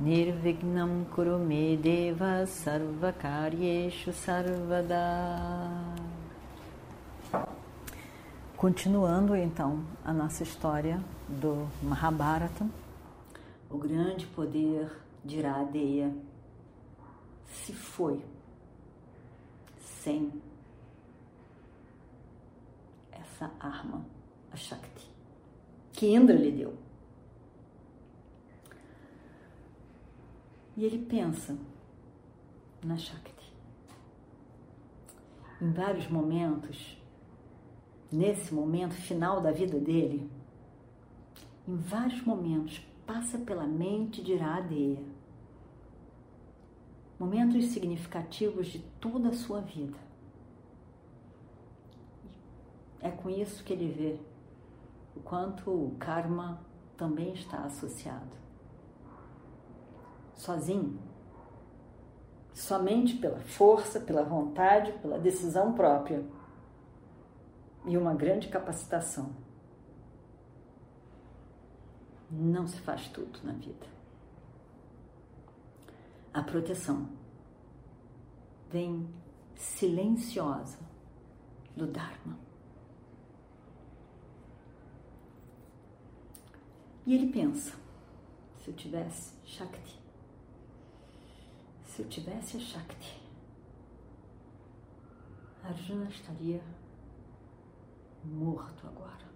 Nirvignam Kurume Deva Sarvakaryeshu Sarvada Continuando então a nossa história do Mahabharata, o grande poder de Iradeya se foi sem essa arma, a Shakti, que Indra lhe deu. E ele pensa na Shakti. Em vários momentos, nesse momento final da vida dele, em vários momentos, passa pela mente de Iradeya. Momentos significativos de toda a sua vida. É com isso que ele vê o quanto o karma também está associado. Sozinho, somente pela força, pela vontade, pela decisão própria e uma grande capacitação. Não se faz tudo na vida. A proteção vem silenciosa do Dharma. E ele pensa: se eu tivesse Shakti, se eu tivesse a Shakti, Arjuna estaria morto agora.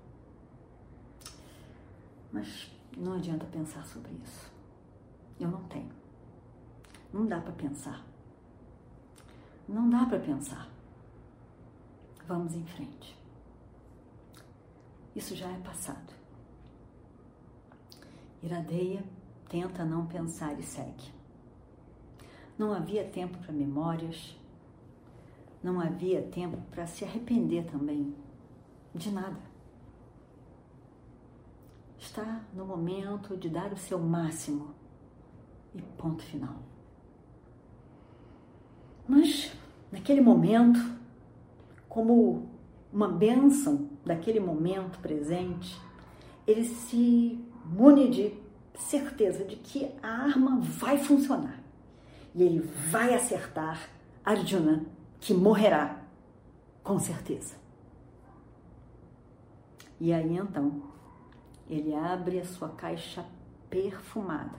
Mas não adianta pensar sobre isso. Eu não tenho. Não dá para pensar. Não dá para pensar. Vamos em frente. Isso já é passado. Iradeia tenta não pensar e segue. Não havia tempo para memórias, não havia tempo para se arrepender também de nada. Está no momento de dar o seu máximo e ponto final. Mas, naquele momento, como uma bênção daquele momento presente, ele se mune de certeza de que a arma vai funcionar e ele vai acertar Arjuna, que morrerá com certeza. E aí então, ele abre a sua caixa perfumada,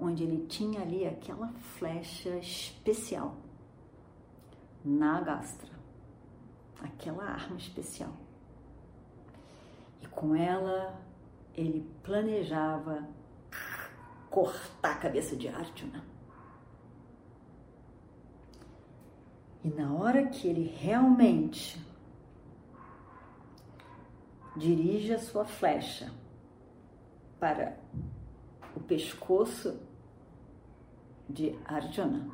onde ele tinha ali aquela flecha especial, Nagastra, aquela arma especial. E com ela ele planejava cortar a cabeça de Arjuna. E na hora que ele realmente dirige a sua flecha para o pescoço de Arjuna.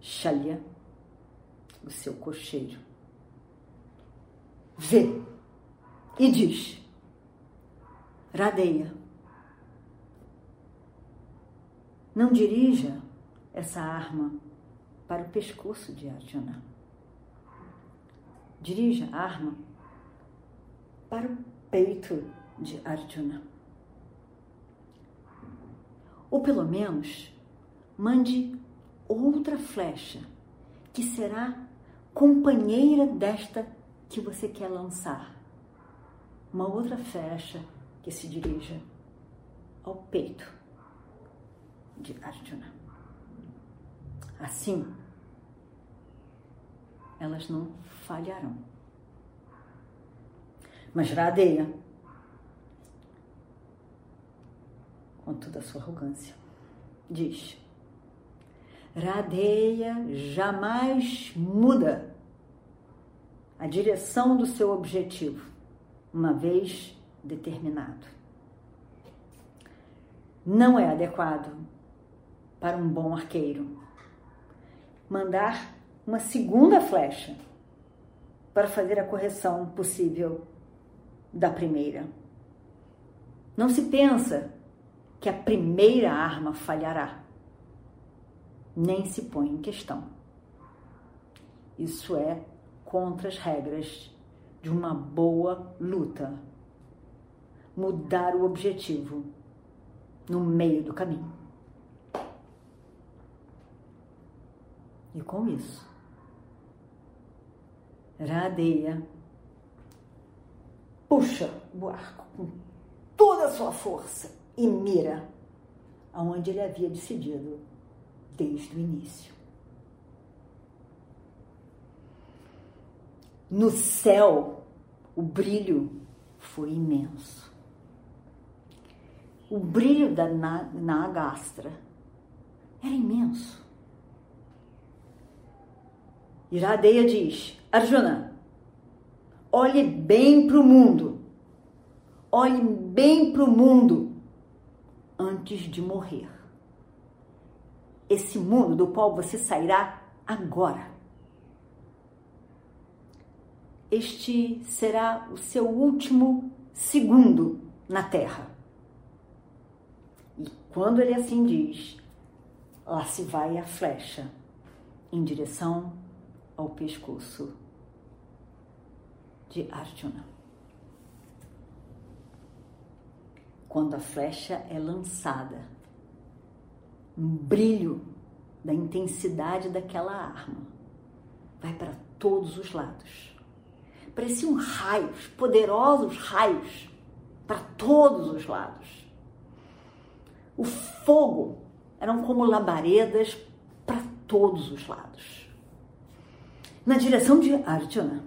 Shalya, o seu cocheiro, vê e diz: Radeia, não dirija essa arma para o pescoço de Arjuna dirija a arma para o peito de Arjuna. Ou pelo menos mande outra flecha que será companheira desta que você quer lançar. Uma outra flecha que se dirija ao peito de Arjuna. Assim, elas não falharão. Mas Radeia, com toda a sua arrogância, diz: Radeia jamais muda a direção do seu objetivo, uma vez determinado. não é adequado para um bom arqueiro. Mandar uma segunda flecha para fazer a correção possível da primeira. Não se pensa que a primeira arma falhará, nem se põe em questão. Isso é contra as regras de uma boa luta. Mudar o objetivo no meio do caminho. E com isso, Radeia puxa o arco com toda a sua força e mira aonde ele havia decidido desde o início. No céu, o brilho foi imenso. O brilho da Nagastra era imenso. Iradeia diz: Arjuna, olhe bem para o mundo, olhe bem para o mundo antes de morrer. Esse mundo do qual você sairá agora este será o seu último segundo na terra. E quando ele assim diz, lá se vai a flecha em direção ao pescoço de Arjuna. Quando a flecha é lançada, um brilho da intensidade daquela arma vai para todos os lados pareciam raios, poderosos raios, para todos os lados. O fogo eram como labaredas para todos os lados. Na direção de Arjuna.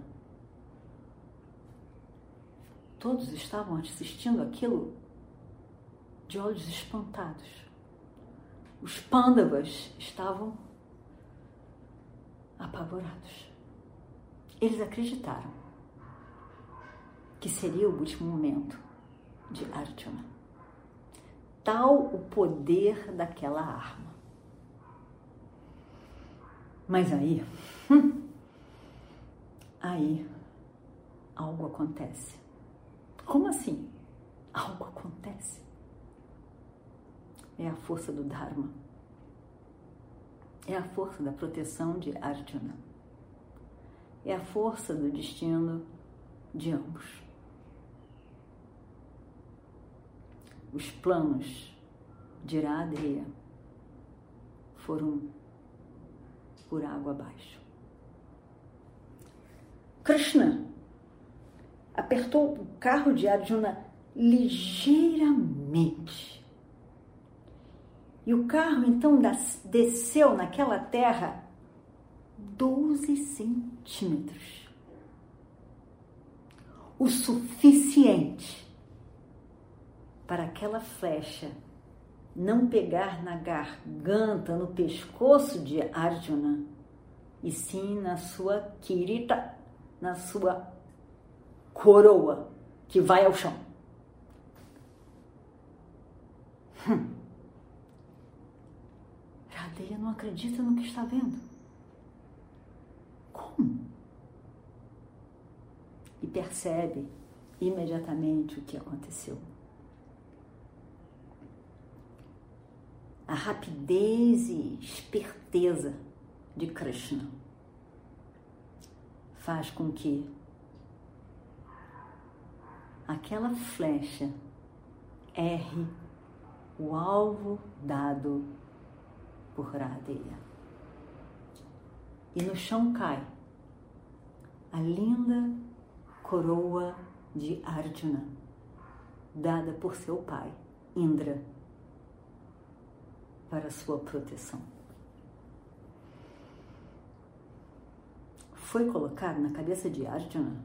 Todos estavam assistindo aquilo de olhos espantados. Os pândavas estavam apavorados. Eles acreditaram que seria o último momento de Arjuna. Tal o poder daquela arma. Mas aí, hum, aí algo acontece. Como assim? Algo acontece. É a força do Dharma. É a força da proteção de Arjuna. É a força do destino de ambos. os planos de Iradeya foram por água abaixo. Krishna apertou o carro de Arjuna ligeiramente. E o carro então desceu naquela terra 12 centímetros. O suficiente para aquela flecha não pegar na garganta, no pescoço de Arjuna, e sim na sua kirita, na sua coroa, que vai ao chão. Hum. Radeia não acredita no que está vendo. Como? E percebe imediatamente o que aconteceu. a rapidez e esperteza de Krishna faz com que aquela flecha erre o alvo dado por Radeya. E no chão cai a linda coroa de Arjuna, dada por seu pai, Indra para sua proteção. Foi colocado na cabeça de Arjuna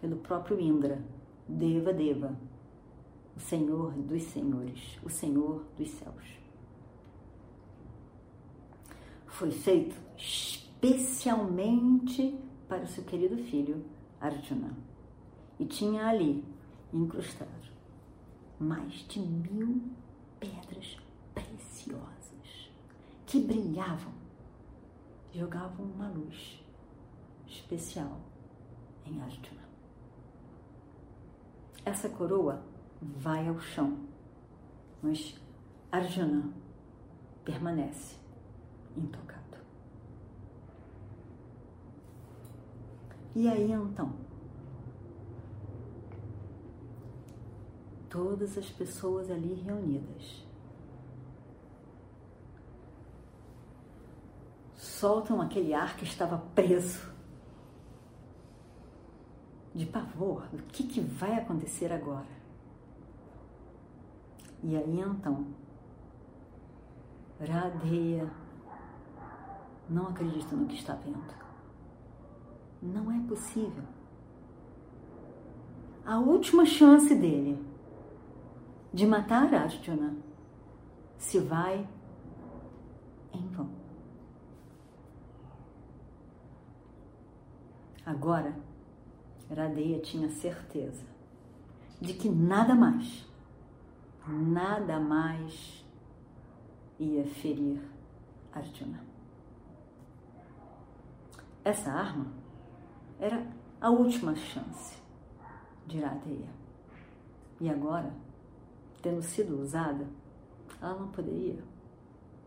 pelo próprio Indra, Deva Deva, o Senhor dos Senhores, o Senhor dos céus. Foi feito especialmente para o seu querido filho Arjuna. E tinha ali incrustado mais de mil pedras preciosas que brilhavam, jogavam uma luz especial em Arjuna. Essa coroa vai ao chão, mas Arjuna permanece intocado. E aí então, todas as pessoas ali reunidas soltam aquele ar que estava preso de pavor. O que, que vai acontecer agora? E aí então, Radheya não acredita no que está vendo. Não é possível. A última chance dele de matar Arjuna se vai em vão. Agora, Radeia tinha certeza de que nada mais, nada mais ia ferir Arjuna. Essa arma era a última chance de Radeia. E agora, tendo sido usada, ela não poderia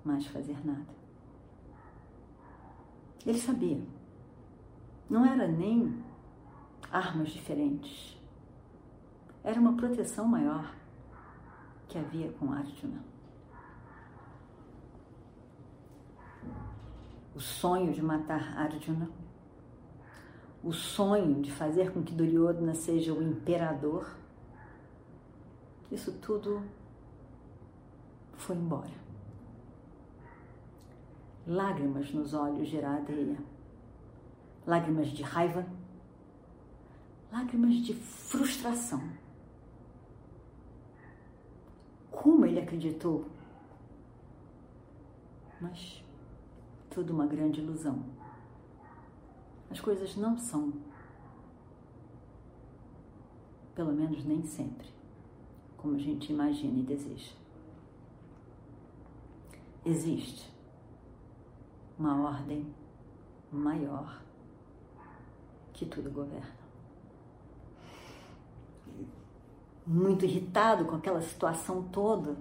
mais fazer nada. Ele sabia. Não era nem armas diferentes. Era uma proteção maior que havia com Arjuna. O sonho de matar Arjuna, o sonho de fazer com que Duryodhana seja o imperador, isso tudo foi embora. Lágrimas nos olhos de Iradeya, lágrimas de raiva, lágrimas de frustração. Como ele acreditou? Mas tudo uma grande ilusão. As coisas não são, pelo menos nem sempre, como a gente imagina e deseja. Existe uma ordem maior que tudo governa. Muito irritado com aquela situação toda,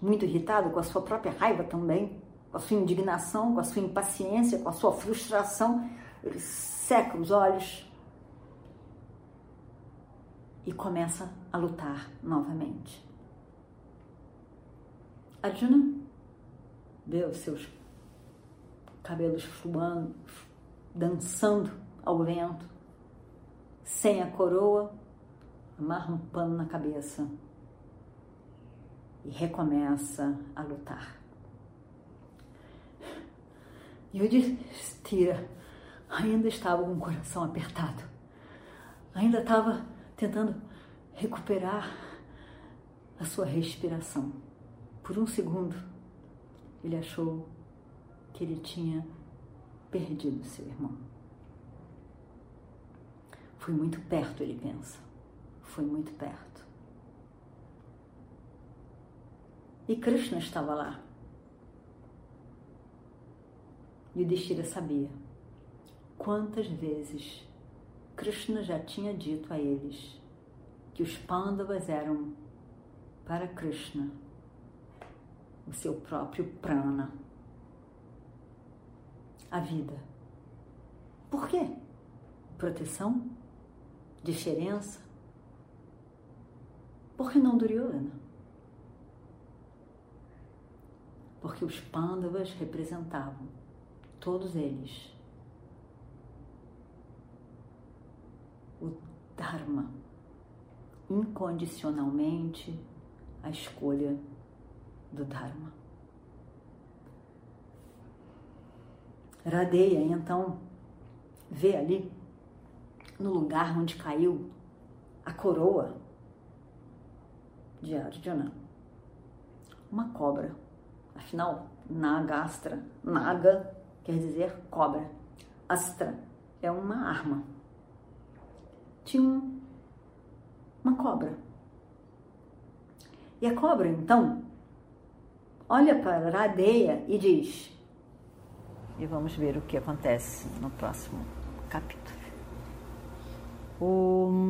muito irritado com a sua própria raiva também, com a sua indignação, com a sua impaciência, com a sua frustração, ele seca os olhos e começa a lutar novamente. Arjuna vê os seus cabelos fluando, dançando ao vento, sem a coroa, amarra um pano na cabeça e recomeça a lutar. E o Destira ainda estava com o coração apertado, ainda estava tentando recuperar a sua respiração. Por um segundo, ele achou que ele tinha perdido seu irmão. Fui muito perto, ele pensa foi muito perto. E Krishna estava lá. E o Destira sabia quantas vezes Krishna já tinha dito a eles que os Pandavas eram para Krishna o seu próprio prana, a vida. Por quê? Proteção? Diferença? Por que não Duryodhana? Porque os Pandavas representavam, todos eles, o Dharma, incondicionalmente a escolha do Dharma. Radeia, então, vê ali, no lugar onde caiu a coroa de Arjuna. Uma cobra. Afinal, Nagastra, Naga quer dizer cobra. Astra é uma arma. Tinha uma cobra. E a cobra, então, olha para a areia e diz: e vamos ver o que acontece no próximo capítulo.